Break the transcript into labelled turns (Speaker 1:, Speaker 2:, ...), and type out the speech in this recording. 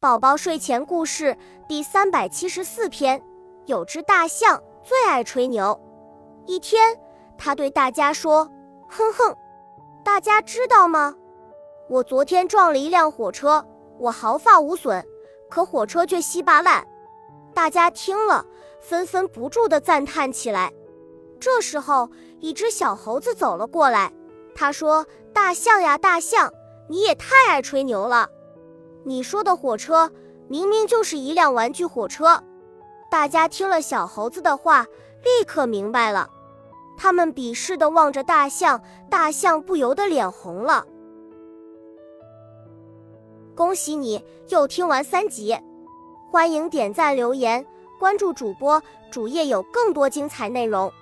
Speaker 1: 宝宝睡前故事第三百七十四篇：有只大象最爱吹牛。一天，他对大家说：“哼哼，大家知道吗？我昨天撞了一辆火车，我毫发无损，可火车却稀巴烂。”大家听了，纷纷不住地赞叹起来。这时候，一只小猴子走了过来，他说：“大象呀，大象，你也太爱吹牛了。”你说的火车明明就是一辆玩具火车，大家听了小猴子的话，立刻明白了。他们鄙视地望着大象，大象不由得脸红了。恭喜你又听完三集，欢迎点赞、留言、关注主播，主页有更多精彩内容。